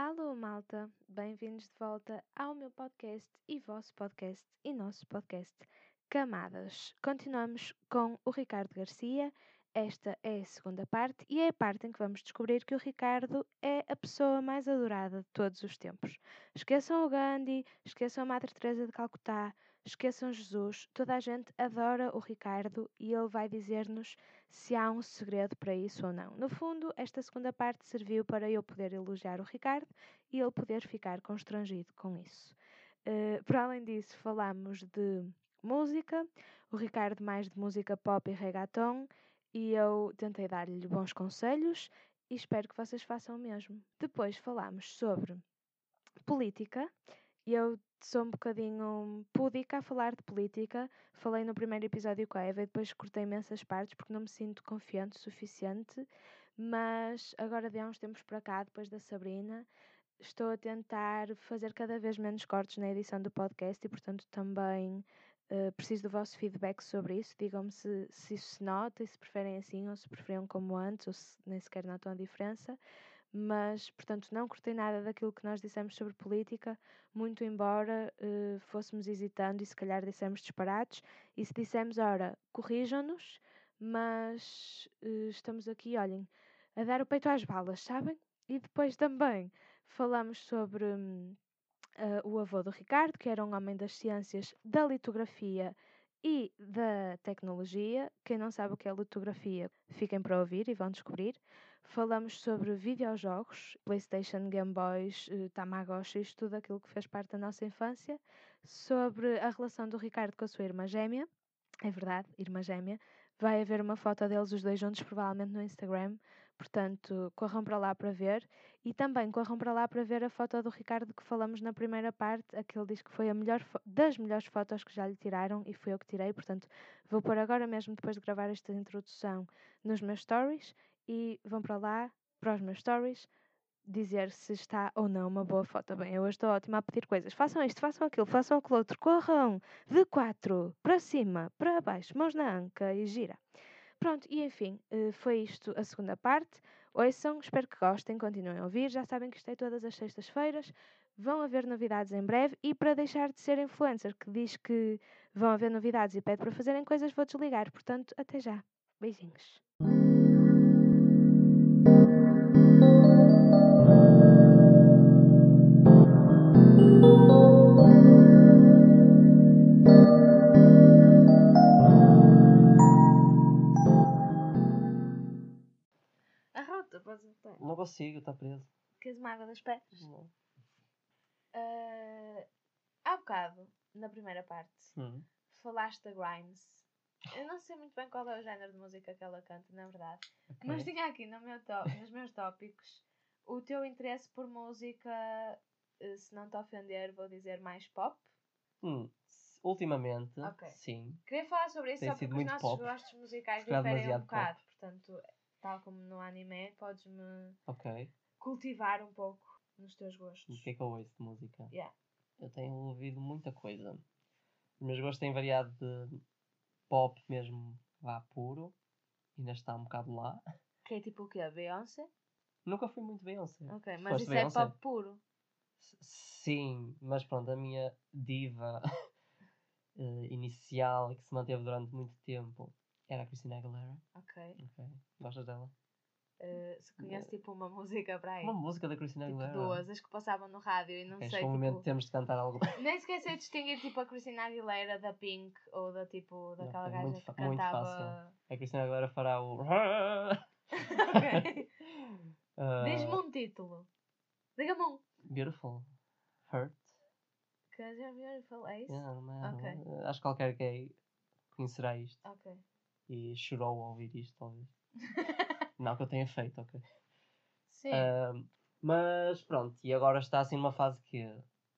Alô, malta! Bem-vindos de volta ao meu podcast e vosso podcast e nosso podcast Camadas. Continuamos com o Ricardo Garcia. Esta é a segunda parte e é a parte em que vamos descobrir que o Ricardo é a pessoa mais adorada de todos os tempos. Esqueçam o Gandhi, esqueçam a Madre Teresa de Calcutá, esqueçam Jesus. Toda a gente adora o Ricardo e ele vai dizer-nos se há um segredo para isso ou não. No fundo, esta segunda parte serviu para eu poder elogiar o Ricardo e ele poder ficar constrangido com isso. Uh, por além disso, falamos de música, o Ricardo mais de música pop e reggaeton, e eu tentei dar-lhe bons conselhos e espero que vocês façam o mesmo. Depois falámos sobre política e eu sou um bocadinho púdica a falar de política. Falei no primeiro episódio com a Eva e depois cortei imensas partes porque não me sinto confiante o suficiente. Mas agora de há uns tempos para cá, depois da Sabrina, estou a tentar fazer cada vez menos cortes na edição do podcast e, portanto, também uh, preciso do vosso feedback sobre isso. Digam-me se, se isso se nota e se preferem assim ou se preferiam como antes ou se nem sequer notam a diferença. Mas, portanto, não cortei nada daquilo que nós dissemos sobre política, muito embora uh, fôssemos hesitando e se calhar dissemos disparates. E se dissemos, ora, corrijam-nos, mas uh, estamos aqui, olhem, a dar o peito às balas, sabem? E depois também falamos sobre. Uh, o avô do Ricardo, que era um homem das ciências da litografia e da tecnologia. Quem não sabe o que é litografia, fiquem para ouvir e vão descobrir. Falamos sobre videojogos, PlayStation, Game Boys, uh, Tamagotchis, tudo aquilo que fez parte da nossa infância. Sobre a relação do Ricardo com a sua irmã gêmea. É verdade, irmã gêmea. Vai haver uma foto deles os dois juntos, provavelmente no Instagram. Portanto, corram para lá para ver. E também corram para lá para ver a foto do Ricardo que falamos na primeira parte. Aquele diz que foi a melhor das melhores fotos que já lhe tiraram e foi eu que tirei. Portanto, vou pôr agora mesmo, depois de gravar esta introdução, nos meus stories. E vão para lá, para os meus stories, dizer se está ou não uma boa foto. Bem, eu hoje estou ótima a pedir coisas. Façam isto, façam aquilo, façam aquilo outro. Corram de quatro para cima, para baixo, mãos na anca e gira. Pronto, e enfim, eh, foi isto a segunda parte. Ouçam, espero que gostem, continuem a ouvir. Já sabem que isto é todas as sextas-feiras. Vão haver novidades em breve. E para deixar de ser influencer que diz que vão haver novidades e pede para fazerem coisas, vou desligar. Portanto, até já. Beijinhos. Não consigo, está preso. Queres uma água das pedras? Não. Uh, há bocado, na primeira parte, hum. falaste da Grimes. Eu não sei muito bem qual é o género de música que ela canta, na verdade. Okay. Mas tinha aqui no meu nos meus tópicos o teu interesse por música, eh, se não te ofender, vou dizer mais pop. Hum. Ultimamente, okay. sim. Queria falar sobre isso Tem só porque os nossos pop. gostos musicais diferem um bocado. Pop. Portanto, tal como no anime, podes-me okay. cultivar um pouco nos teus gostos. O que é que eu ouço de música? Yeah. Eu tenho ouvido muita coisa. Os meus gostos têm variado de pop mesmo vá puro. Ainda está um bocado lá. Que é tipo o quê? Beyoncé? Nunca fui muito Beyoncé. Ok, mas isso é Beyoncé? é pop puro. Sim, mas pronto, a minha diva uh, inicial que se manteve durante muito tempo era a Christina Aguilera. Ok. Ok. Gostas dela? Uh, se conhece tipo uma música para aí. Uma música da Christina tipo Aguilera. Duas, as que passavam no rádio e não okay, sei. Neste tipo... momento temos de cantar algo. Nem sequer sei distinguir tipo a Christina Aguilera da Pink ou da tipo daquela gaja muito, que cantava. Muito fácil. A Christina Aguilera fará o. ok. Uh... Diz-me um título. Diga-me um. Beautiful. Hurt. Cause you're beautiful, é isso? Yeah, man, okay. Acho que qualquer gay conhecerá isto. Ok e chorou ao ouvir isto, talvez. não que eu tenha feito, ok. Sim. Uh, mas pronto, e agora está assim numa fase que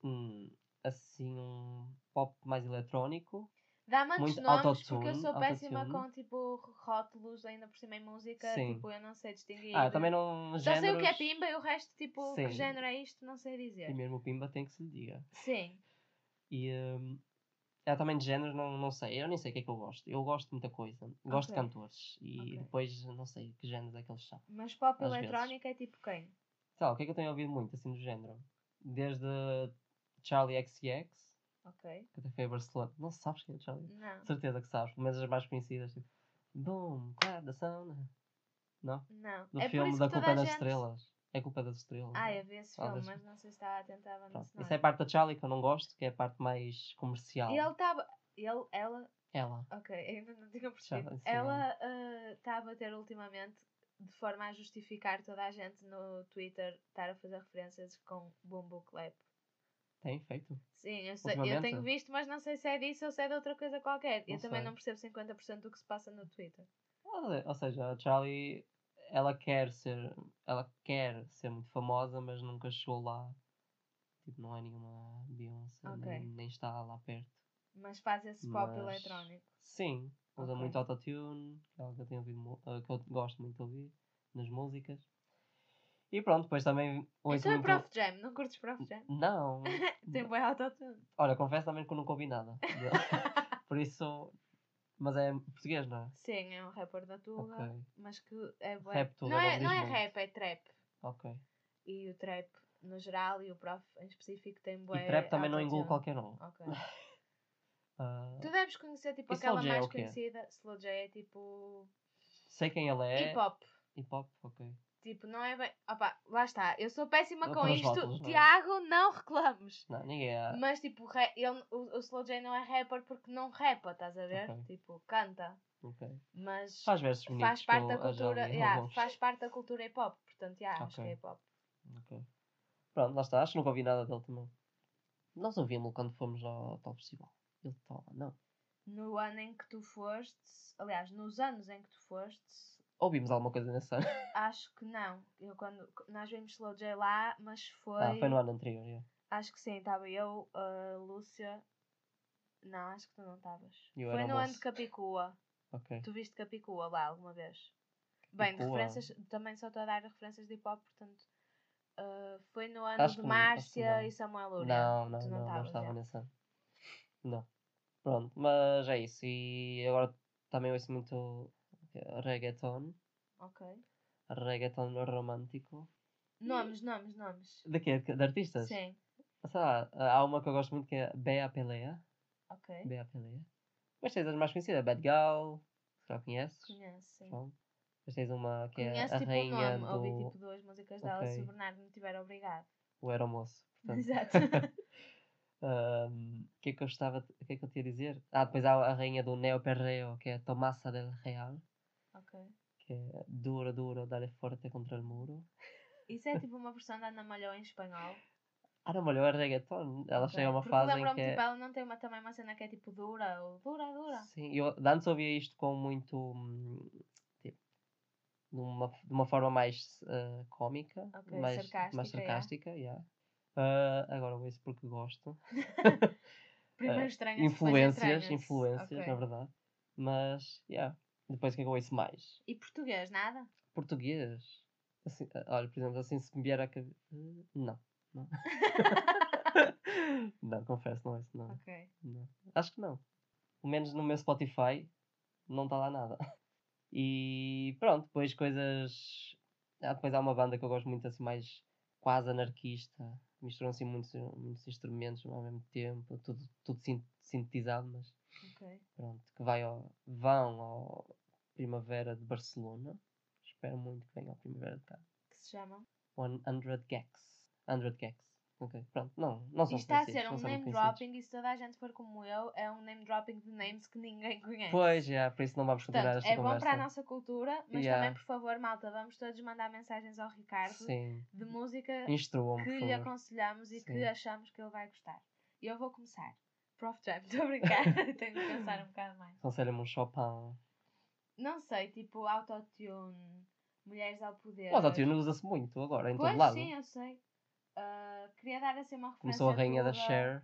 hum, assim um pop mais eletrónico. Dá-me antes nomes porque eu sou péssima com tipo rótulos ainda por cima em música, Sim. tipo eu não sei distinguir. Ah, também não. Só géneros... sei o que é pimba e o resto, tipo, Sim. que género é isto, não sei dizer. E mesmo o pimba tem que se lhe diga. Sim. E um, é também de género, não, não sei. Eu nem sei o que é que eu gosto. Eu gosto de muita coisa. Gosto okay. de cantores. E okay. depois não sei que géneros é que eles são. Mas pop eletrónica é tipo quem? Sei lá, o que é que eu tenho ouvido muito, assim, do género? Desde Charlie XCX, Ok. que até foi a Barcelona. Não sabes quem é Charlie? Não. Certeza que sabes, menos as mais conhecidas, tipo, Boom, claro, da sauna. Não? Não. Do é filme da Culpa das gente... Estrelas. É Culpa das Estrelas. Ah, eu vi esse filme, mas não sei se estava a tentar abandonar. Isso é a parte da Charlie que eu não gosto, que é a parte mais comercial. E ele estava. Ele, ela. Ela. Ok, ainda não tinha percebido. Ela está a bater ultimamente de forma a justificar toda a gente no Twitter estar a fazer referências com Bumbo Clap. Tem feito. Sim, eu, sei, eu tenho visto, mas não sei se é disso ou se é de outra coisa qualquer. Não eu também sei. não percebo 50% do que se passa no Twitter. Ou seja, a Charlie, ela quer ser, ela quer ser muito famosa, mas nunca chegou lá. Tipo, não é nenhuma Beyoncé, Ok. nem, nem está lá perto. Mas faz esse pop Mas- eletrónico. Sim, usa Ok. muito autotune, que é algo que eu tenho ouvido, eh, que eu gosto muito de ouvir nas músicas. E pronto, depois também Então é muito... Prof Jam, não curtes Prof Jam? Não, Tem bem autotune. olha, confesso também que eu nunca ouvi nada. Por isso, mas é português, não é? Sim, é um rapper da Tuga, Ok, mas que é bué- Rap Tuga Não é, não é rap, é trap. ok. E o trap no geral e o prof em específico tem bué E trap também não engole autotune. qualquer um. Ok. Ah, Tu deves conhecer tipo E aquela Slow J é mais o quê? conhecida. Slow J é tipo sei quem ele é. hip hop. Hip hop, ok. Tipo, não é bem. Opa, lá está. Eu sou péssima Não com isto. não é? Tiago, não reclames. Não, ninguém é. Mas tipo, ele, o, o Slow J não é rapper porque não rapa, estás a ver? Ok. Tipo, canta. ok. Mas Faz versos bonitos. faz parte da cultura. yeah, faz parte da cultura hip hop. Portanto, yeah, acho que é hip hop. Ok. Pronto, lá está. Acho que nunca ouvi nada dele também. Nós ouvimos-lo quando fomos ao tal festival. Ele estava não. No ano em que tu foste, aliás, nos anos em que tu foste, Ouvimos alguma coisa nesse ano. acho que não. Eu quando nós vimos Slow J lá, mas foi. Ah, foi no ano anterior, yeah. Acho que sim, estava eu, a Lúcia. Não, acho que tu não estavas. Foi no ano de Capicua. Ok. Tu viste Capicua lá alguma vez? Bem, de Capicua? referências, também só estou a dar referências de hip hop, portanto. ah, foi no ano Acho de não, Márcia não. e Samuel Luria. Não, não, tu não, não, estavas, estava nesse ano. Não. Pronto, mas é isso. E agora também ouço muito reggaeton. Ok. Reggaeton romântico. Nomes, nomes, nomes. De quê? De artistas? Sim. Sei lá, há uma que eu gosto muito que é Bea Pelea. Ok. Bea Pelea. Mas tens as mais conhecidas, Bad Gal, se já conheces. Conheço, sim. Pronto. Depois tens uma que Conheço é a tipo o rainha nome, do ouvi tipo duas músicas dela se o Bernardo me tiver obrigado. o Aeromoço. Portanto, Exato. O que é que eu estava. O que é que eu te ia dizer? Ah, depois há a rainha do Neo Perreo, que é Tomasa del Real. Que é duro, duro, dale forte contra el muro. Isso é tipo uma versão da Ana Malhou em espanhol. Não, olha, é reggaeton. Ela Ok. chega a uma Porque fase em que é. tipo, ela não tem uma, também uma cena que é tipo dura ou dura, dura. Sim, eu antes ouvia isto com muito. hum, Tipo, de uma, de uma forma mais uh, cómica, Ok, mais sarcástica, mais sarcástica. yeah. Ah, agora ouço porque gosto. Primeiro Eh, estranhas, depois influências, influências, Ok. na verdade. Mas, yeah. Depois o que é que eu ouço mais? E português, nada? Português. Assim, ah, olha, por exemplo, assim se me vier a cabeça. Não, não. não, confesso, não ouço nada. Ok. Não. Acho que não. Pelo menos no meu Spotify não está lá nada. E pronto, depois coisas. Ah, depois há uma banda que eu gosto muito assim mais quase anarquista. Misturam assim muitos, muitos instrumentos ao mesmo tempo, tudo, tudo sin- sintetizado, mas Ok. pronto, que vai ao, vão ao Primavera de Barcelona. Espero muito que venha ao Primavera de cá. Que se chamam? 100 Gex. 100 Gex. Ok, pronto, não, não são Isto está a ser um name dropping e se toda a gente for como eu, é um name dropping de names que ninguém conhece. Pois, já, por isso não vamos continuar Portanto, esta é bom conversa. para a nossa cultura, mas Yeah. também, por favor, malta, vamos todos mandar mensagens ao Ricardo Sim, de música que lhe aconselhamos e que Sim. achamos que ele vai gostar. E eu vou começar. Prof Jam, estou a brincar, tenho de pensar um bocado mais. Aconselha-me um Chopin. Não sei, tipo autotune, mulheres ao poder. O autotune usa-se muito agora, em Pois todo lado. sim, eu sei. Ah, queria dar assim uma referência Começou a rainha da Cher.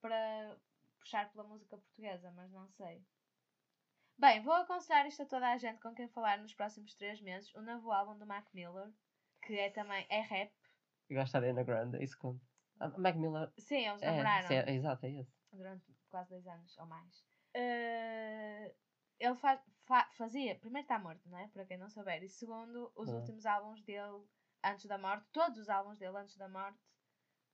para puxar pela música portuguesa, mas não sei. Bem, vou aconselhar isto a toda a gente com quem falar nos próximos três meses, o novo álbum do Mac Miller, que é também é rap. E gosta da Ariana Grande, isso conta. A Mac Miller. Sim, eles É, namoraram sim, é, exato, é esse. durante quase dois anos ou mais. Eh, ele fa- fa- fazia, primeiro está morto, não é? Para quem não souber, e segundo, os Ah. últimos álbuns dele antes da morte, todos os álbuns dele antes da morte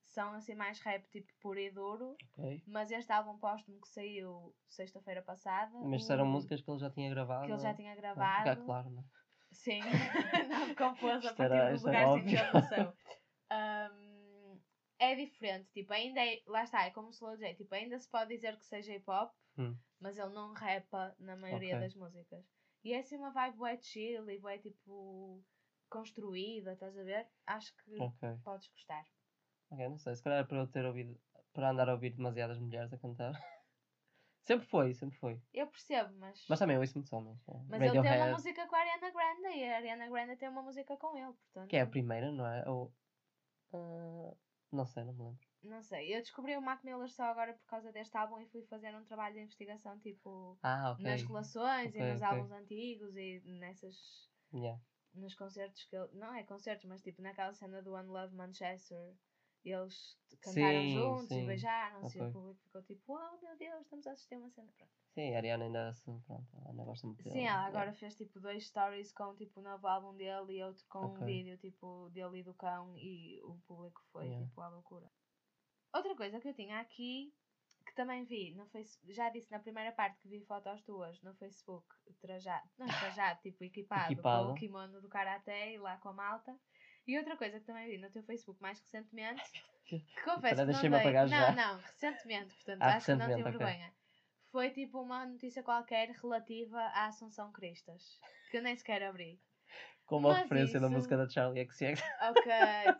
são assim mais rap tipo puro e duro. Ok. Mas este álbum póstumo que saiu sexta-feira passada. Mas eram músicas que ele já tinha gravado. que ele já tinha Ah, gravado. Ficar claro, não é? Sim, não compôs a partir era- do da emoção. Um, é diferente, tipo, ainda é, lá está, é como o Slow J, tipo, ainda se pode dizer que seja hip hop, Hum. Mas ele não rapa na maioria Ok. das músicas. E é assim uma vibe bué chill e bué tipo construída, estás a ver? Acho que Ok. podes gostar. Ok, não sei. Se calhar é para eu ter ouvido. Para andar a ouvir demasiadas mulheres a cantar. sempre foi, sempre foi. Eu percebo, mas. Mas também ouço muitos homens. é. mas ele tem uma música com a Ariana Grande e a Ariana Grande tem uma música com ele, portanto. Que é a primeira, não é? Ou. ah, não sei, não me lembro. Não sei, eu descobri o Mac Miller só agora por causa deste álbum e fui fazer um trabalho de investigação tipo Ah, ok. nas relações Ok, e nos ok. álbuns antigos e nessas Yeah. nos concertos que ele, não é concertos, mas tipo naquela cena do One Love Manchester eles cantaram Sim, juntos sim. e beijaram-se e Ok. o público ficou tipo, oh meu Deus, estamos a assistir uma cena. Pronto. Sim, a Ariana ainda assim, pronto, ela ainda gosta muito Sim, dele, ela é. agora fez tipo dois stories com tipo o novo álbum dele e outro com um Ok. vídeo tipo dele e do cão e o público foi Yeah. tipo à loucura. Outra coisa que eu tinha aqui, que também vi no Facebook, já disse na primeira parte que vi fotos tuas no Facebook, trajado, não trajado, tipo equipado, com Equipado. o kimono do Karaté e lá com a malta. E outra coisa que também vi no teu Facebook mais recentemente, que confesso que não dei... Não, já. não, recentemente, portanto Ah, acho que não tive recentemente, ok. vergonha. Foi tipo uma notícia qualquer relativa à Assunção Cristas, que eu nem sequer abri. Com uma Mas referência da isso- música da Charlie XCX. Ok,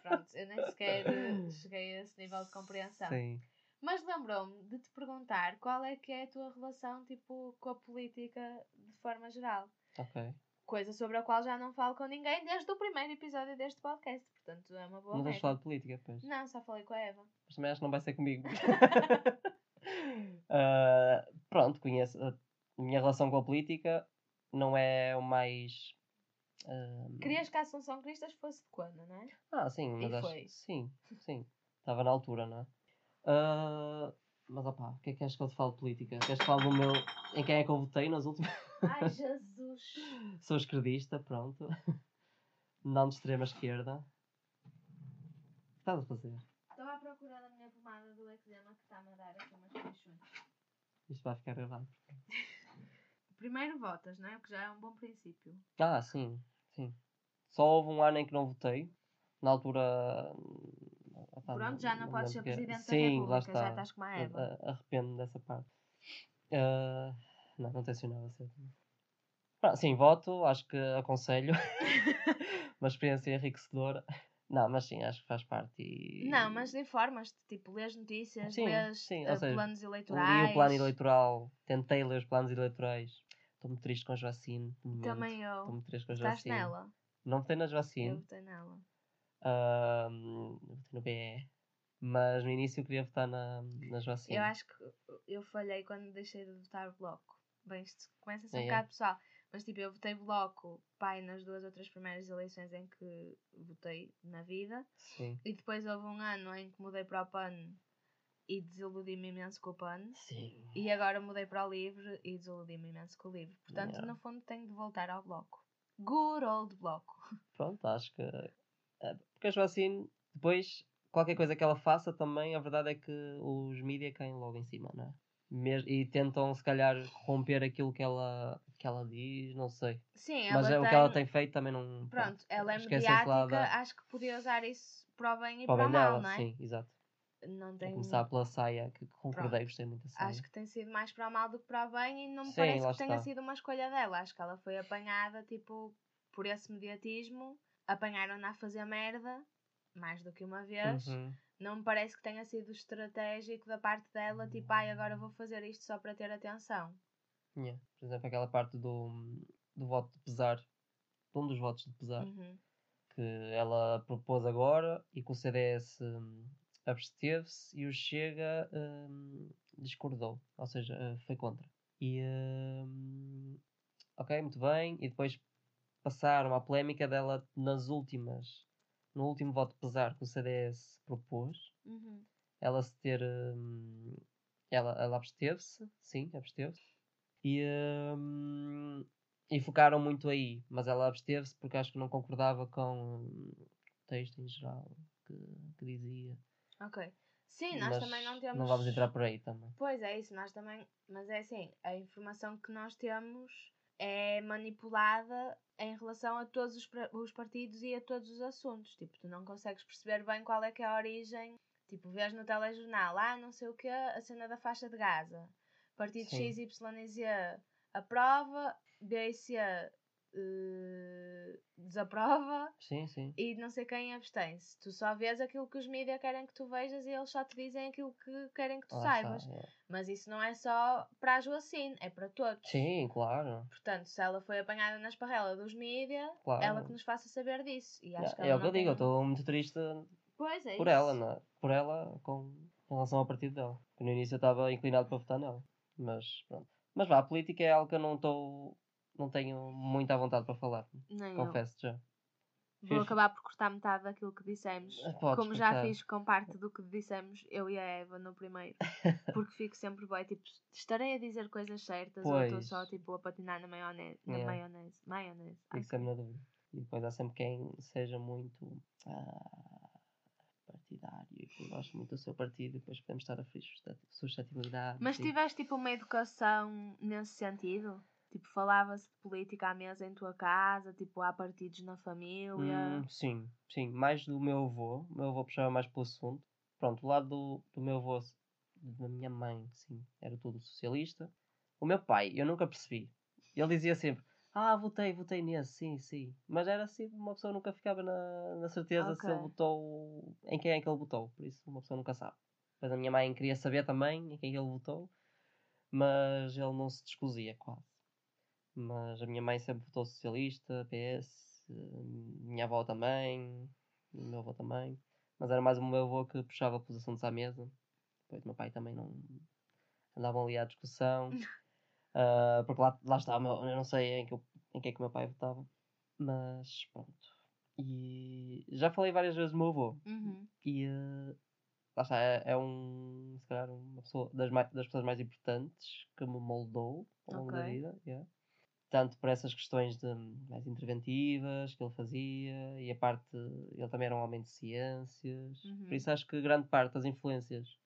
pronto, eu nem sequer eh, cheguei a esse nível de compreensão. Sim. Mas lembrou-me de te perguntar qual é que é a tua relação tipo, com a política de forma geral. Ok. Coisa sobre a qual já não falo com ninguém desde o primeiro episódio deste podcast. Portanto, é uma boa Não regra. falado de política, pois. Não, só falei com a Eva. Mas também acho que não vai ser comigo. Ah, pronto, conheço. A minha relação com a política não é o mais. Ah, Querias que a Assunção Cristas fosse de quando, não é? Ah, sim, mas E acho foi? Sim, sim. Estava na altura, não é? Ah, mas opá, o que é que queres que eu te fale de política? Queres que fale do meu. Em quem é que eu votei nas últimas? Ai, Jesus! Sou esquerdista, pronto. Não de extrema esquerda. O que estás a fazer? Estou à procura da minha pomada do eczema que está-me a dar aqui umas queixões. Isto vai ficar gravado. Primeiro votas, não é? O que já é um bom princípio. Ah, sim, sim. Só houve um ano em que não votei. Na altura. Pronto, já não me podes ser lembro que- presidente da Sim, lá República, já está. estás como a Eva. A- Arrependo-me dessa parte. Ah, não, não tencionava ser. Ah, sim, voto, acho que aconselho. Uma experiência enriquecedora. Não, mas sim, acho que faz parte. E... Não, mas informas-te, tipo, lês notícias, Sim, lês sim, ou seja, planos Li eleitorais. o plano eleitoral, tentei ler os planos eleitorais. Estou muito triste com a Joacine. de momento. Também Estou eu. muito triste com a Estás nela? Não votei na Eu Joacine, votei nela. ahm, votei no BE. Mas no início eu queria votar na, na Joacine. Eu acho que eu falhei quando deixei de votar bloco. Bem, isto começa a ser Ah, um é? bocado pessoal. Mas tipo, eu votei bloco, pai, nas duas ou três primeiras eleições em que votei na vida. Sim. E depois houve um ano em que mudei para o PAN e desiludi-me imenso com o PAN. Sim. E agora mudei para o livre e desiludi-me imenso com o livre. Portanto, Yeah. no fundo, tenho de voltar ao bloco. Good old bloco. Pronto, acho que. é, Porque a Joacine, depois, qualquer coisa que ela faça também, a verdade é que os mídias caem logo em cima, não é? E tentam, se calhar, romper aquilo que ela, que ela diz, não sei. Sim, ela Mas é, tem... o que ela tem feito também não. Pronto, ela é mediática, da- acho que podia usar isso para o bem e para para, o mal, dela, não é? sim, exato. Não A tem... começar pela saia, que concordei, gostei muito da saia. Acho que tem sido mais para o mal do que para o bem e não me Sim, parece que tenha está. sido uma escolha dela. Acho que ela foi apanhada, tipo, por esse mediatismo. Apanharam-na a fazer merda, mais do que uma vez. Uhum. Não me parece que tenha sido estratégico da parte dela, tipo, ai, agora vou fazer isto só para ter atenção. Yeah. Por exemplo, aquela parte do, do voto de pesar, de um dos votos de pesar, Uhum. que ela propôs agora e que o CDS hum, absteve-se e o Chega hum, discordou, ou seja, eh, foi contra. E hum, ok, muito bem, e depois passaram a polémica dela nas últimas, no último voto pesar que o CDS propôs, Uhum. ela se ter. hum, ela, ela absteve-se, sim, absteve-se. E, hum, e focaram muito aí, mas ela absteve-se porque acho que não concordava com, texto em geral que, que dizia. Ok. Sim, nós Mas também não temos. Não vamos entrar por aí também. Pois é, isso, nós também. Mas é assim, a informação que nós temos é manipulada em relação a todos os, os partidos e a todos os assuntos. Tipo, tu não consegues perceber bem qual é que é a origem. Tipo, vês no telejornal, ah, não sei o que, a cena da faixa de Gaza. Partido Sim. X, Y e Z aprova, B e C eh, desaprova Sim, sim. e não sei quem abstém-se. Tu só vês aquilo que os mídias querem que tu vejas e eles só te dizem aquilo que querem que tu Lá saibas. está, é. Mas isso não é só para a Joacine, é para todos. Sim, claro. Portanto, se ela foi apanhada na esparrela dos mídias, Claro. ela que nos faça saber disso. E acho É, que é ela o que eu digo, eu estou muito triste é por isso. ela, não é? Por ela com em relação ao partido dela. No início eu estava inclinado para votar nela. Mas pronto. Mas vá, a política é algo que eu não estou. Não tenho muita vontade para falar. Nem eu. Confesso já. Vou Fiz- acabar por cortar metade daquilo que dissemos. Ah, podes Como já cortar. fiz com parte do que dissemos eu e a Eva no primeiro. Porque fico sempre bem, tipo, estarei a dizer coisas certas ou estou Pois. só tipo a patinar na maionese. Na maionese. Maionese. Ai, Fico sempre na dúvida. E depois há sempre quem seja muito ah, partidário e que goste muito do seu partido e depois podemos estar a ferir susceti- suscetibilidade. Mas tiveste tipo uma educação nesse sentido? Tipo, falava-se de política à mesa em tua casa, tipo, há partidos na família. Hum, sim, sim. Mais do meu avô. O meu avô puxava mais pelo assunto. Pronto, o lado do, do meu avô, da minha mãe, sim, era tudo socialista. O meu pai, eu nunca percebi. Ele dizia sempre, ah, votei, votei nesse, sim, sim. Mas era assim, uma pessoa nunca ficava na, na certeza se ele votou, em quem é que ele votou. Por isso, uma pessoa nunca sabe. Depois a minha mãe queria saber também em quem ele votou, mas ele não se descosia quase. Mas a minha mãe sempre votou socialista, PS, minha avó também, o meu avô também. Mas era mais o meu avô que puxava pelos assuntos à mesa. Depois o meu pai também não andavam ali à discussão. Ah, porque lá, lá meu- eu não sei em que, eu- em que é que o meu pai votava. Mas pronto. E já falei várias vezes do meu avô. Uhum. E eh, lá está, é, é um, se calhar, uma pessoa das, mai- das pessoas mais importantes que me moldou ao longo da Ok. vida. yeah. Tanto por essas questões de, mais interventivas que ele fazia, e a parte. Ele também era um homem de ciências. Uhum. Por isso acho que grande parte das influências.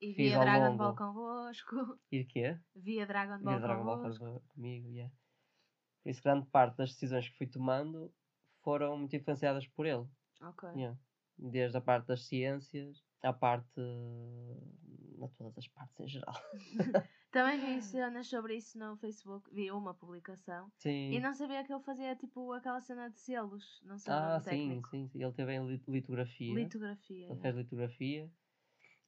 E Fiz via ao Dragon longo. Ball convosco. E de quê? Via Dragon Ball a Dragon Ball convosco. com- comigo, yeah. Por isso, grande parte das decisões que fui tomando foram muito influenciadas por ele. Ok. Yeah. Desde a parte das ciências à parte. a todas as partes em geral. Também vi cenas sobre isso no Facebook. Vi uma publicação. Sim. E não sabia que ele fazia tipo aquela cena de selos. Não sei ah, sim, técnico. sim, sim. Ele teve em lit- litografia. Litografia. Ele yeah. fez litografia.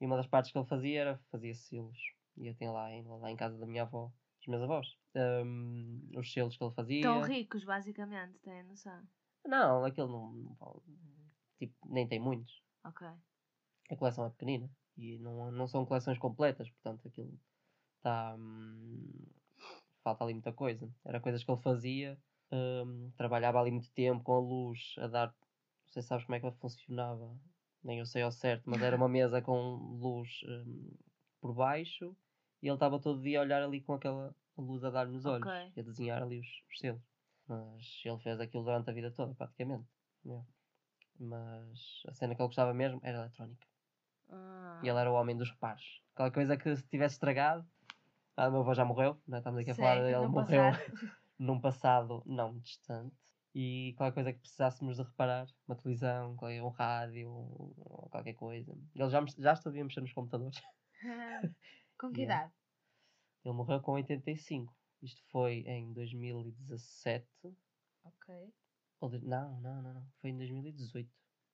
E uma das partes que ele fazia era fazia selos. E eu tenho lá, em- lá em casa da minha avó, dos meus avós, hum, os selos que ele fazia. Tão ricos, basicamente, têm noção. Não, aquele não, não tipo, nem tem muitos. Ok. A coleção é pequenina. E não, não são coleções completas, portanto aquilo está. hum, falta ali muita coisa. Era coisas que ele fazia. hum, trabalhava ali muito tempo com a luz a dar. Não sei se sabes como é que ela funcionava. Nem eu sei ao certo, mas era uma mesa com luz hum, por baixo e ele estava todo dia a olhar ali com aquela luz a dar nos olhos Ok. e a desenhar ali os, os selos. Mas ele fez aquilo durante a vida toda, praticamente. Yeah. Mas a cena que ele gostava mesmo era eletrónica. Ah, E ele era o homem dos reparos. Qualquer coisa que se tivesse estragado. Ah, o meu avô já morreu, não é? estamos aqui a falar Sim, dele, no morreu num passado não distante. E qualquer coisa que precisássemos de reparar, uma televisão, um rádio, ou qualquer coisa. Ele já, já sabia mexer nos computadores. Com que idade? Ele morreu com 85. Isto foi em 2017. Ok. Não, não, não, não. Foi em 2018.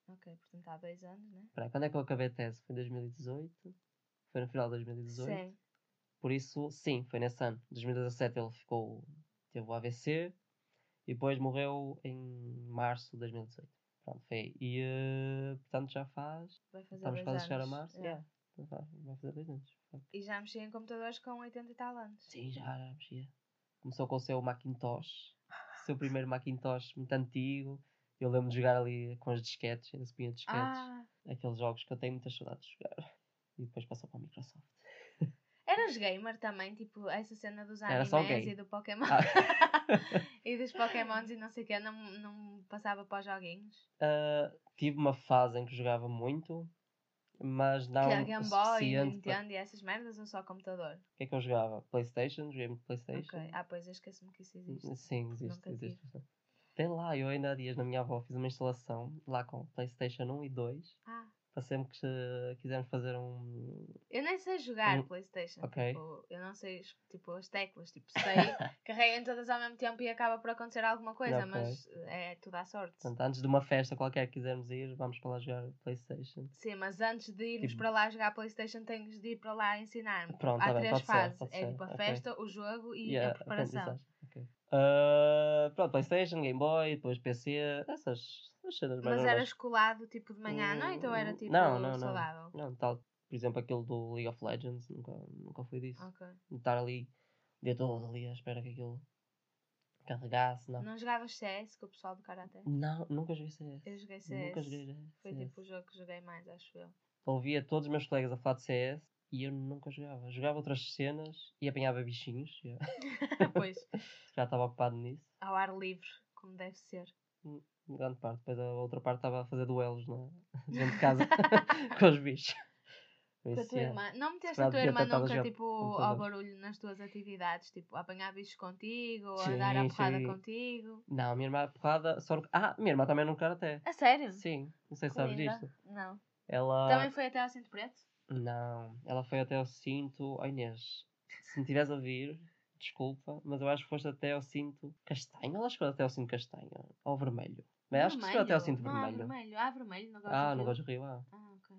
Ok, portanto há dois anos, né? Aí, quando é que eu acabei a tese? Foi em 2018? Foi no final de 2018? Sim. Por isso, sim, foi nesse ano. 2017 ele ficou. teve o AVC e depois morreu em março de 2018. Pronto, foi. E eh, portanto já faz. Vai fazer Estamos quase a chegar a março. Yeah. Yeah, faz- vai fazer dois anos. E já mexi em computadores com 80 e tal anos. Sim, já, já mexia. Começou com o seu Macintosh. O seu primeiro Macintosh muito antigo. Eu lembro de jogar ali com as disquetes, ainda se punha disquetes. Ah, Aqueles jogos que eu tenho muitas saudades de jogar. E depois passou para a Microsoft. Eras gamer também, tipo, essa cena dos animes e do Pokémon. Ah. e dos Pokémons e não sei o que, não, não passava para os joguinhos. Ah, tive uma fase em que jogava muito, mas não que é Game Boy, suficiente para- Nintendo e essas merdas ou só computador? O que é que eu jogava? Playstation? Joguei muito Playstation? Ok. Ah, pois eu esqueço-me que isso existe. Sim, existe. Nunca existe. Tem lá, eu ainda há dias na minha avó fiz uma instalação lá com Playstation 1 e 2 Ah, para sempre que se- quisermos fazer um. eu nem sei jogar Hum, Playstation. ok. Tipo, eu não sei, tipo, as teclas. Tipo, sei, carreguem todas ao mesmo tempo e acaba por acontecer alguma coisa, Ok. mas é tudo à sorte. Portanto, antes de uma festa qualquer que quisermos ir, vamos para lá jogar Playstation. Sim, mas antes de irmos Tipo- para lá jogar Playstation, tens de ir para lá ensinar-me. Pronto, Há tá bem, três ser, fases. é ser, tipo a ok. festa, o jogo e E a preparação. aprendizagem, ok. Ah, pronto, Playstation, Game Boy, depois PC, essas, essas cenas mais Mas eras colado tipo de manhã à noite ou era Hum, tipo não, não, não. saudável? Não, tal, por exemplo, aquele do League of Legends, nunca, nunca fui disso. Ok. De Estar ali, o dia todo ali à espera que aquilo carregasse, não. Não jogavas CS com o pessoal do Karate? Não, nunca joguei CS. Eu joguei CS. Nunca joguei CS. Foi tipo o jogo que joguei mais, acho eu. Ouvia todos os meus colegas a falar de CS e eu nunca jogava. Jogava outras cenas e apanhava bichinhos. já. pois, Já estava ocupado nisso. ao ar livre, como deve ser. Grande parte. Depois a outra parte estava a fazer duelos na... dentro de casa com os bichos. Com a tua yeah. irmã. Não meteste a tua irmã a nunca tipo ao barulho nas tuas atividades? Tipo, a apanhar bichos contigo, ou a Sim, dar a porrada sim. contigo? Não, a minha irmã porrada só. Ah, a minha irmã também no karaté. A sério? Sim, não sei se sabes disto. Não. Ela. Também foi até ao Cinto Preto? Não, ela foi até ao cinto. Oh Inês, se me estiveres a vir, desculpa, mas eu acho que foste até ao cinto castanho. Ela chegou até ao cinto castanho. Ou vermelho. Mas acho que chegou até ao cinto não, há vermelho. vermelho. Ah, vermelho, não gosto Ah, de no rio. Gosto Rio, ah. Ah, ok.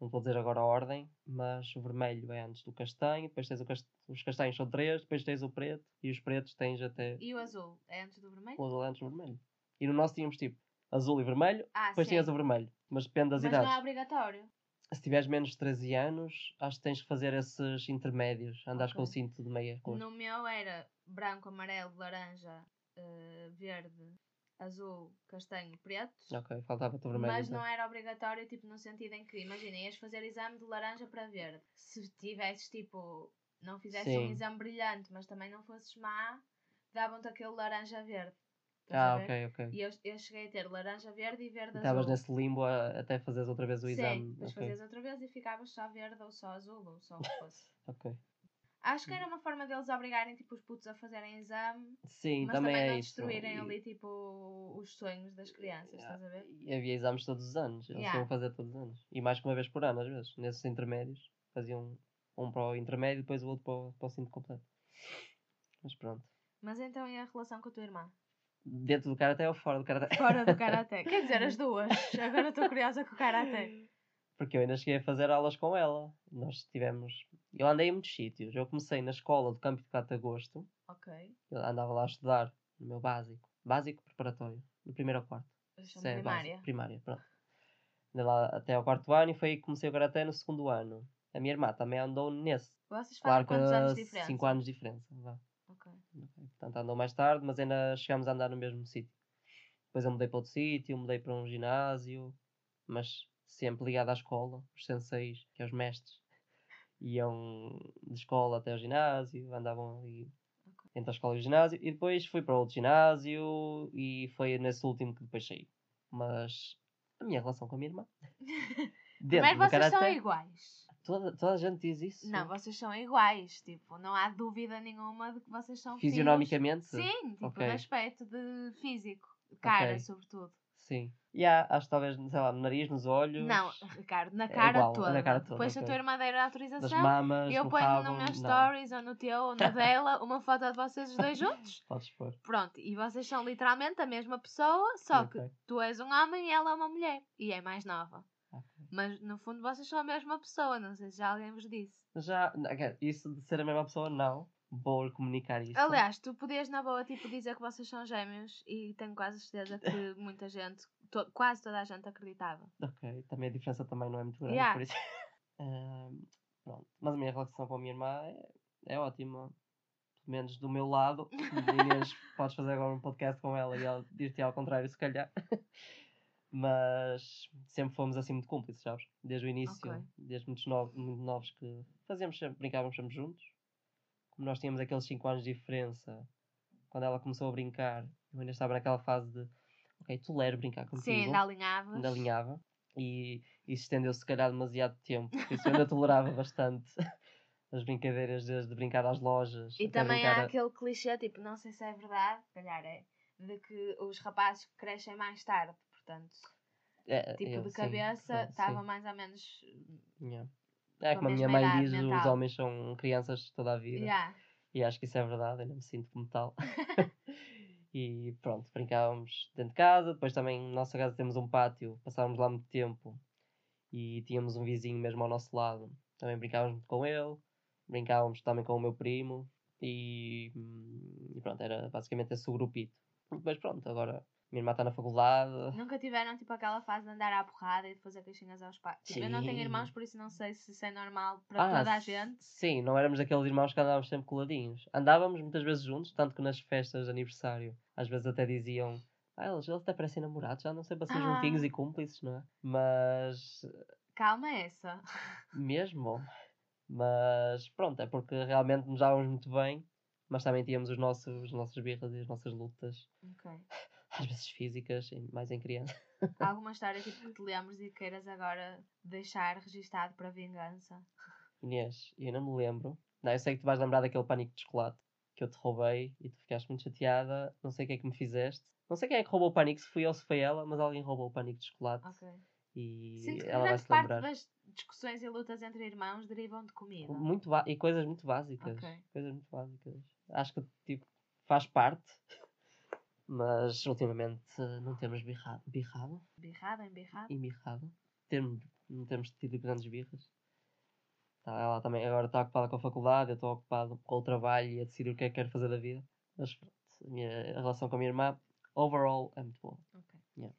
Não vou dizer agora a ordem, mas o vermelho é antes do castanho, depois tens os castanhos são três, depois tens o preto e os pretos tens até E o azul? É antes do vermelho? o azul é antes do vermelho. E no nosso tínhamos tipo azul e vermelho, Ah, depois sim. tinhas o vermelho. Mas depende das Mas idades. não é obrigatório. Se tiveres menos de 13 anos, acho que tens que fazer esses intermédios. Andares com o cinto de meia cor. No meu era branco, amarelo, laranja, eh, verde, azul, castanho, preto. Ok, faltava-te o vermelho. Mas então. não era obrigatório, tipo, no sentido em que, imagina, ias fazer exame de laranja para verde. Se tivesses, tipo, não fizesses um Sim. exame brilhante, mas também não fosses má, davam-te aquele laranja verde. Ah, ok, ok. E eu, eu cheguei a ter laranja verde e verde Estavas azul. nesse limbo a- até fazeres outra vez o Sim, exame. depois ok, fazias outra vez e ficavas só verde ou só azul ou só o que fosse. ok. Acho que era uma forma deles obrigarem tipo, os putos a fazerem exame, Sim, mas também, também, é não destruírem E- ali tipo os sonhos das crianças, estás a ver? E havia exames todos os anos. Eles Yeah. iam fazer todos os anos. E mais que uma vez por ano, às vezes. Nesses intermédios. Faziam um para o intermédio e depois o outro para o, para o cinto completo. Mas pronto. Mas então e a relação com a tua irmã? Dentro do karaté ou fora do karaté? Fora do karaté. Quer dizer, as duas. Agora estou curiosa com o karaté. Porque eu ainda cheguei a fazer aulas com ela. Nós tivemos. Eu andei em muitos sítios. Eu comecei na escola do Campo de Catagosto. Ok. Eu andava lá a estudar no meu básico. Básico preparatório. Do primeiro ao quarto. Isso é primária. básico, primária, pronto. Andei lá até ao quarto ano e foi aí que comecei o karaté no segundo ano. A minha irmã também andou nesse. Vocês fazem Claro quantos anos de diferença? 5 anos de diferença. Vá. Ok. Ok. Portanto, andou mais tarde, mas ainda chegámos a andar no mesmo sítio. Depois eu mudei para outro sítio, mudei para um ginásio, mas sempre ligado à escola. Os senseis, que é os mestres, iam de escola até ao ginásio, andavam ali Ok. entre a escola e o ginásio. E depois fui para outro ginásio e foi nesse último que depois saí. Mas a minha relação com a minha irmã. Do vocês são karaté, iguais. Toda, toda a gente diz isso. Não, vocês são iguais. Tipo, não há dúvida nenhuma de que vocês são filhos. Fisionomicamente? Sim, tipo, Ok. de aspecto de físico. Cara, Ok. sobretudo. Sim. E há, acho que talvez, sei lá, no nariz, nos olhos. Não, Ricardo, na É cara igual, toda. na cara toda, Depois, se a tua irmã der a das autorização, mamas, eu no ponho rabo, no meu não. stories, ou no teu, ou no dela, uma foto de vocês os dois juntos. Podes pôr. Pronto, e vocês são literalmente a mesma pessoa, só que Ok, tu és um homem e ela é uma mulher. E é mais nova. Mas no fundo vocês são a mesma pessoa, não sei se já alguém vos disse. Já, isso de ser a mesma pessoa, não. Vou comunicar isso. Aliás, tu podias na boa tipo dizer que vocês são gêmeos e tenho quase certeza que muita gente, to- quase toda a gente acreditava. Ok, também a diferença também não é muito grande, Yeah. por isso. Pronto. Mas a minha relação com a minha irmã é, é ótima. Pelo menos do meu lado. Inês, podes fazer agora um podcast com ela e ela dir-te ao contrário, se calhar. Mas sempre fomos assim muito cúmplices, sabes? Desde o início, Ok. desde muito, no- muito novos que fazíamos sempre, brincávamos sempre juntos. Como nós tínhamos aqueles 5 anos de diferença, quando ela começou a brincar, eu ainda estava naquela fase de ok, tolero brincar contigo. Sim, ainda alinhavas. ainda alinhava. E isso estendeu-se se calhar demasiado tempo, por isso eu ainda tolerava bastante as brincadeiras desde brincar às lojas. E também há a- aquele clichê, tipo, não sei se é verdade, se calhar é, de que os rapazes crescem mais tarde, portanto, É, tipo eu- de cabeça, estava mais ou menos. Yeah. É com como a minha mãe diz, os mental. homens são crianças toda a vida. Yeah. E acho que isso é verdade, eu não me sinto como tal. e pronto, brincávamos dentro de casa. Depois também, na nossa casa temos um pátio, passávamos lá muito tempo. E tínhamos um vizinho mesmo ao nosso lado. Também brincávamos muito com ele. Brincávamos também com o meu primo. E, hum, e pronto, era basicamente esse o grupito. Depois pronto, agora minha irmã está na faculdade. Nunca tiveram tipo aquela fase de andar à porrada e de fazer queixinhas aos pais. Tipo, eu não tenho irmãos, por isso não sei se isso é normal para toda a gente. Sim, não éramos aqueles irmãos que andávamos sempre coladinhos. Andávamos muitas vezes juntos, tanto que nas festas de aniversário, às vezes até diziam. Ah, eles, eles até parecem namorados, já não sei para ser Ah. juntinhos e cúmplices, não é? Mas. Calma essa. Mesmo. Mas pronto, é porque realmente nos dávamos muito bem, mas também tínhamos os nossos, as nossas birras e as nossas lutas, Ok. Às vezes físicas, mais em criança. Há alguma história tipo que te lembres e queiras agora deixar registado para vingança? Inês, eu não me lembro. Não, eu sei que tu vais lembrar daquele pânico de chocolate que eu te roubei e tu ficaste muito chateada. Não sei o que é que me fizeste. Não sei quem é que roubou o pânico, se fui eu ou se foi ela, mas alguém roubou o pânico de chocolate Ok. e Sinto que ela vai se parte lembrar. das discussões e lutas entre irmãos derivam de comida. Muito e coisas muito básicas. Ok. Coisas muito básicas. Acho que tipo, faz parte, mas ultimamente não temos birrado. Birrado? Birrado, embirrado. Embirrado? Temos, não temos tido grandes birras. Tá, ela também agora está ocupada com a faculdade, eu estou ocupado com o trabalho e a decidir o que é que quero fazer da vida. Mas pronto, a minha relação com a minha irmã, overall, é muito boa. Ok. Yeah.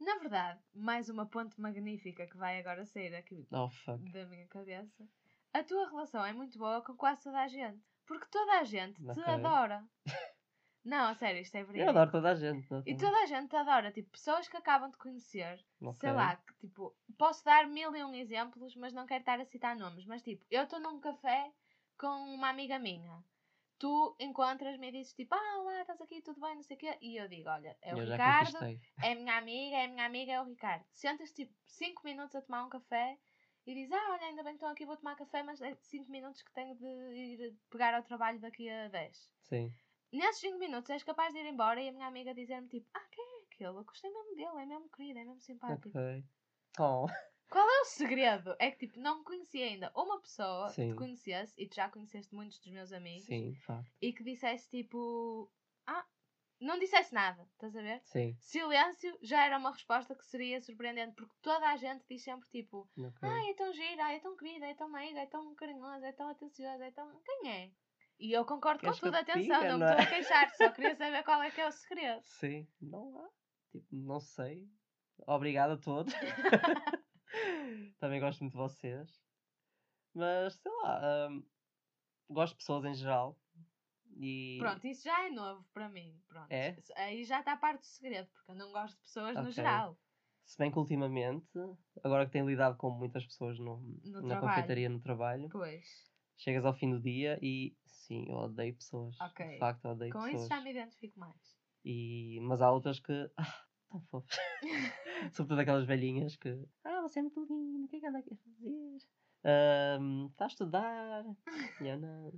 Na verdade, mais uma ponte magnífica que vai agora sair aqui Oh da minha cabeça. A tua relação é muito boa com quase toda a gente. Porque toda a gente te Ok. adora. Não, a sério, isto é verídico. Eu adoro toda a gente. E toda a gente te adora, tipo, pessoas que acabam de conhecer, sei Ok. lá, que tipo, posso dar mil e um exemplos, mas não quero estar a citar nomes, mas tipo, eu estou num café com uma amiga minha, tu encontras-me e dizes tipo, ah, olá, estás aqui, tudo bem, não sei o quê, e eu digo, olha, é o eu Ricardo, é minha amiga, é minha amiga, é o Ricardo. Sentas tipo 5 minutos a tomar um café e dizes, ah, olha, ainda bem que estão aqui, vou tomar café, mas é 5 minutos que tenho de ir pegar ao trabalho daqui a 10. Sim. Nesses 5 minutos és capaz de ir embora e a minha amiga dizer-me tipo, ah, quem é aquele? Eu gostei mesmo dele, é mesmo querido, é mesmo simpático. Ok. Oh. Qual é o segredo? É que tipo, não conheci ainda uma pessoa que Sim. te conhecesse e tu já conheceste muitos dos meus amigos Sim, facto. e que dissesse tipo, ah, não dissesse nada, estás a ver? Sim. Silêncio já era uma resposta que seria surpreendente, porque toda a gente diz sempre tipo: Ok. Ai, é tão gira, é tão querida, é tão meiga, é tão carinhosa, é tão atenciosa, é tão. Quem é? E eu concordo Queres com tudo, atenção, diga, não me não é? estou a queixar, só queria saber qual é que é o segredo. Sim, não há. Tipo, não sei. Obrigado a todos. Também gosto muito de vocês. Mas, sei lá, hum, gosto de pessoas em geral. E. Pronto, isso já é novo para mim. Pronto. É? Aí já está a parte do segredo, porque eu não gosto de pessoas no Ok. geral. Se bem que ultimamente, agora que tenho lidado com muitas pessoas no, No na trabalho. confeitaria no trabalho, Pois. Chegas ao fim do dia e sim, eu odeio pessoas. Ok. De facto, eu odeio Com pessoas. isso já me identifico mais. E, mas há outras que. Ah, tão fofas. Sobretudo aquelas velhinhas que. Ah, você é muito lindo, o que é que anda aqui a fazer? Ahm, Está a estudar? Eu não.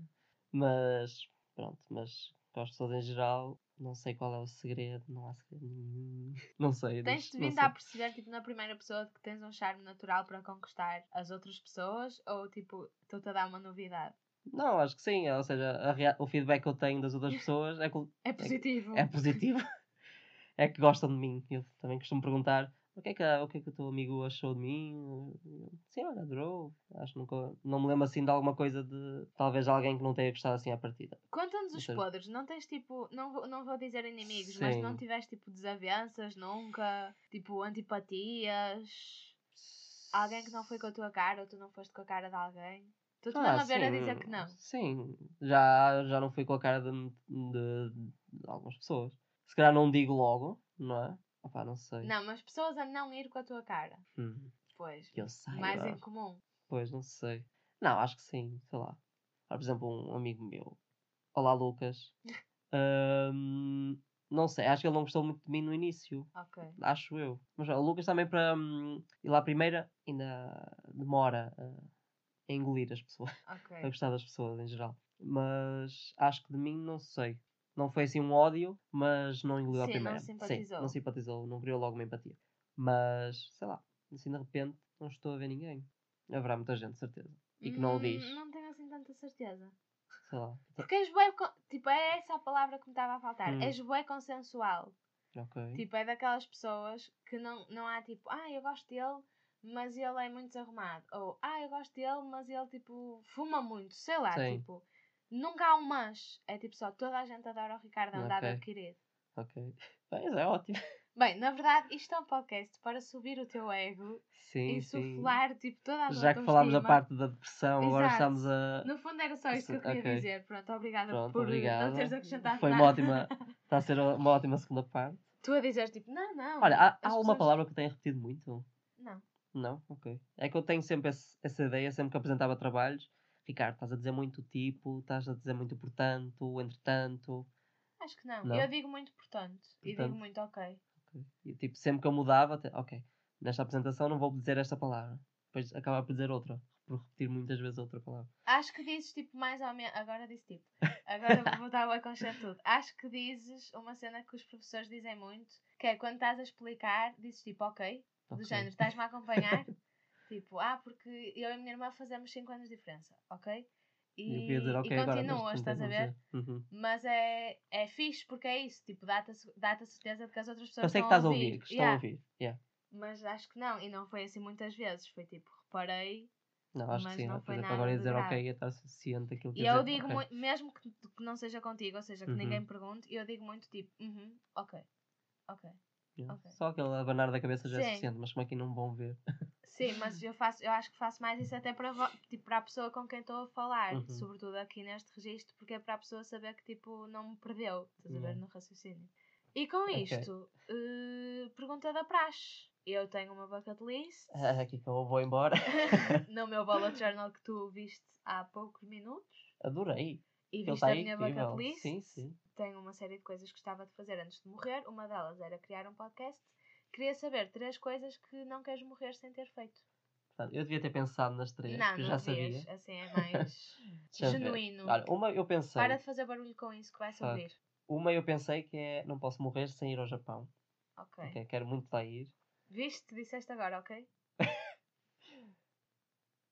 Mas, pronto, mas gosto de pessoas em geral. Não sei qual é o segredo, não há segredo nenhum. Não sei. Tens diz- de não vindo a perceber, tipo, na primeira pessoa que tens um charme natural para conquistar as outras pessoas ou, tipo, estou-te a dar uma novidade? Não, acho que sim. Ou seja, o feedback que eu tenho das outras pessoas é, que- É positivo. é positivo. é que gostam de mim. Eu também costumo perguntar o que é que, o que, é que o teu amigo achou de mim. Eu, Sim, olha, adorou. Acho que nunca. Não me lembro assim de alguma coisa de. Talvez alguém que não tenha gostado assim à partida. Conta-nos os seja- podres. Não tens, tipo, não vou, não vou dizer inimigos, mas Sim. não tiveste, tipo, desavenças nunca? Tipo, antipatias? Alguém que não foi com a tua cara ou tu não foste com a cara de alguém? Estou-te mesmo a ver a dizer que não. Ah, Sim, já, já não fui com a cara de, de, de algumas pessoas. Se calhar não digo logo, não é? Opá, não sei. Não, mas pessoas a não ir com a tua cara. Hum, Pois. que eu saiba. Mais em comum. Pois, não sei. Não, acho que sim, sei lá. Por exemplo, um amigo meu. Olá, Lucas. Ahm, não sei, acho que ele não gostou muito de mim no início. Ok. Acho eu. Mas ó, o Lucas também para hum, ir lá primeira ainda demora a engolir as pessoas. Ok. a gostar das pessoas em geral. Mas acho que de mim não sei. Não foi assim um ódio, mas não engoliu a Sim, não primeira. simpatizou. Sim, não simpatizou, não criou logo uma empatia. Mas, sei lá, assim de repente não estou a ver ninguém. Haverá muita gente, certeza. E que não o diz. Hum, Não tenho assim tanta certeza. Sei lá. Porque és bué, tipo, é essa a palavra que me estava a faltar. Hum. És bué consensual. Ok. Tipo, é daquelas pessoas que não, não há tipo, ah, eu gosto dele, mas ele é muito desarrumado. Ou, ah, eu gosto dele, mas ele, tipo, fuma muito. Sei lá, Sim. tipo, nunca há um mas. É tipo só, toda a gente adora o Ricardo Andrade Ok. adquirido. Ok. Pois é ótimo. Bem, na verdade, isto é um podcast para subir o teu ego Sim, e sim. suflar, tipo, toda a Já que falámos da parte da depressão, agora Exato. estamos a. No fundo era só isso que eu queria Ok. dizer. Pronto, obrigada Pronto, por obrigada. não teres acrescentado Foi nada. uma ótima. Está a ser uma ótima segunda parte. tu a dizeres tipo, não, não. Olha, há, há uma pessoas- palavra que eu tenho repetido muito. Não. Não? Ok. É que eu tenho sempre esse- essa ideia, sempre que apresentava trabalhos. Ricardo, estás a dizer muito tipo, estás a dizer muito portanto, entretanto. Acho que não. Não? Eu digo muito portanto. E Portanto. digo muito ok. Ok. E tipo, sempre que eu mudava, ok, nesta apresentação não vou dizer esta palavra. Depois acabava por dizer outra, por repetir muitas vezes outra palavra. Acho que dizes tipo mais ou menos. Agora disse tipo. Agora vou botar o aconchego tudo. Acho que dizes uma cena que os professores dizem muito, que é quando estás a explicar, dizes tipo ok, do Ok. género, estás-me a acompanhar? tipo, ah, porque eu e a minha irmã fazemos 5 anos de diferença, ok? E dizer ok e continuas, estás a ver? Uhum. Mas é, é fixe porque é isso, tipo, dá-te a, dá a certeza de que as outras pessoas Eu sei que estás a ouvir, que estão a ouvir. Yeah. Mas acho que não, e não foi assim muitas vezes. Foi tipo, reparei. Não, acho Mas que sim. não foi nada agora ia dizer grave. ok ia estar suficiente daquilo que E eu dizer, digo ok. muito, mesmo que, que não seja contigo, ou seja, que Uhum. ninguém pergunte, eu digo muito tipo, uhum, ok, ok. Yeah. ok. Só aquele abanar da cabeça já é Sim. suficiente, mas como é que não vão ver? Sim, mas eu faço, eu acho que faço mais isso até para, tipo, para a pessoa com quem estou a falar, Uhum. sobretudo aqui neste registro, porque é para a pessoa saber que tipo não me perdeu, estás a ver no raciocínio. E com isto, eh, pergunta da praxe. Eu tenho uma bucket list Ah, Aqui que eu vou embora. no meu bullet journal que tu viste há poucos minutos Adorei. e Ele viste a aí minha incrível. bucket list. Sim, sim. Tenho uma série de coisas que gostava de fazer antes de morrer. Uma delas era criar um podcast. Queria saber três coisas que não queres morrer sem ter feito. Portanto, eu devia ter pensado nas três, não, que eu já devias. sabia. Assim é mais genuíno. Olha, uma eu pensei. Para de fazer barulho com isso que vai-se Fuck. ouvir. Uma eu pensei que é não posso morrer sem ir ao Japão. Ok. Ok, Quero muito lá ir. Viste? Disseste agora, ok?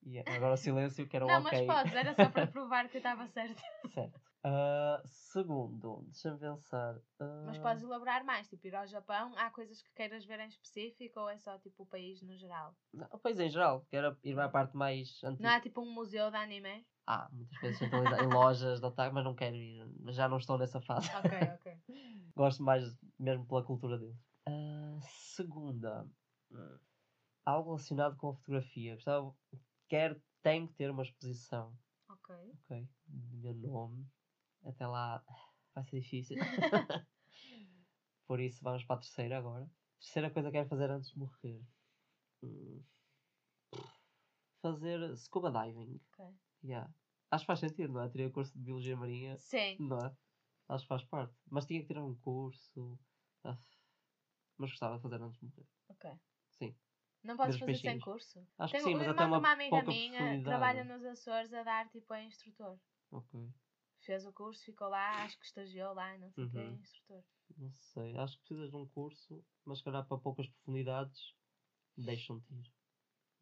E agora o silêncio, que era o não, mas podes. Era só para provar que eu estava certa. Certo. Ah, segundo, deixa-me pensar. Mas Ah, podes elaborar mais. Tipo, ir ao Japão. Há coisas que queiras ver em específico ou é só tipo o país no geral? não, Pois em geral, quero ir à parte mais antiga. Não há tipo um museu de anime? Há muitas vezes centralizado em lojas de otaku, mas não quero ir. Já não estou nessa fase. Ok, ok. Gosto mais mesmo pela cultura deles. Ah, segunda, hum, algo relacionado com a fotografia. Gostava, quero, tenho que ter uma exposição, Ok. ok? Meu nome. Até lá vai ser difícil. Por isso vamos para a terceira agora. Terceira coisa que quero fazer antes de morrer. Hum, fazer scuba diving. Ok. Yeah. Acho que faz sentido, não é? Teria curso de Biologia Marinha Sim. não é? Acho que faz parte. Mas tinha que tirar um curso. Mas gostava de fazer antes de morrer. Ok. Sim. Não podes fazer sem peixinhos. curso? Acho Tenho que sim, mas até uma, uma amiga pouca minha trabalha nos Açores a dar tipo a instrutor. Ok. Fez o curso, ficou lá, acho que estagiou lá, não sei o que, Uhum. instrutor. Não sei. Acho que precisas de um curso, mas se calhar para poucas profundidades deixam-te ir.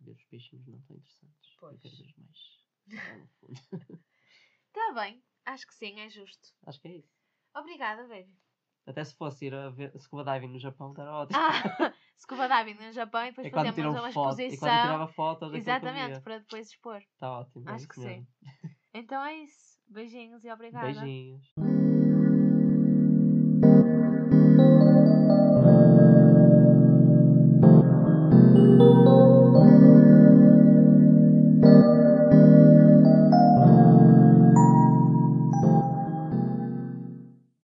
Ver os peixinhos não tão interessantes. Eu Pois. quero ver mais. lá no fundo. Tá bem, acho que sim, é justo. Acho que é isso. Obrigada, baby. Até se fosse ir a ver scuba diving no Japão, era ótimo. Ah, scuba diving no Japão e depois é quando fazemos uma foto, e exposição. quando eu tirava fotos Exatamente, para depois expor. Tá ótimo. é Acho isso que sim. mesmo. Então é isso. Beijinhos e obrigada. Beijinhos.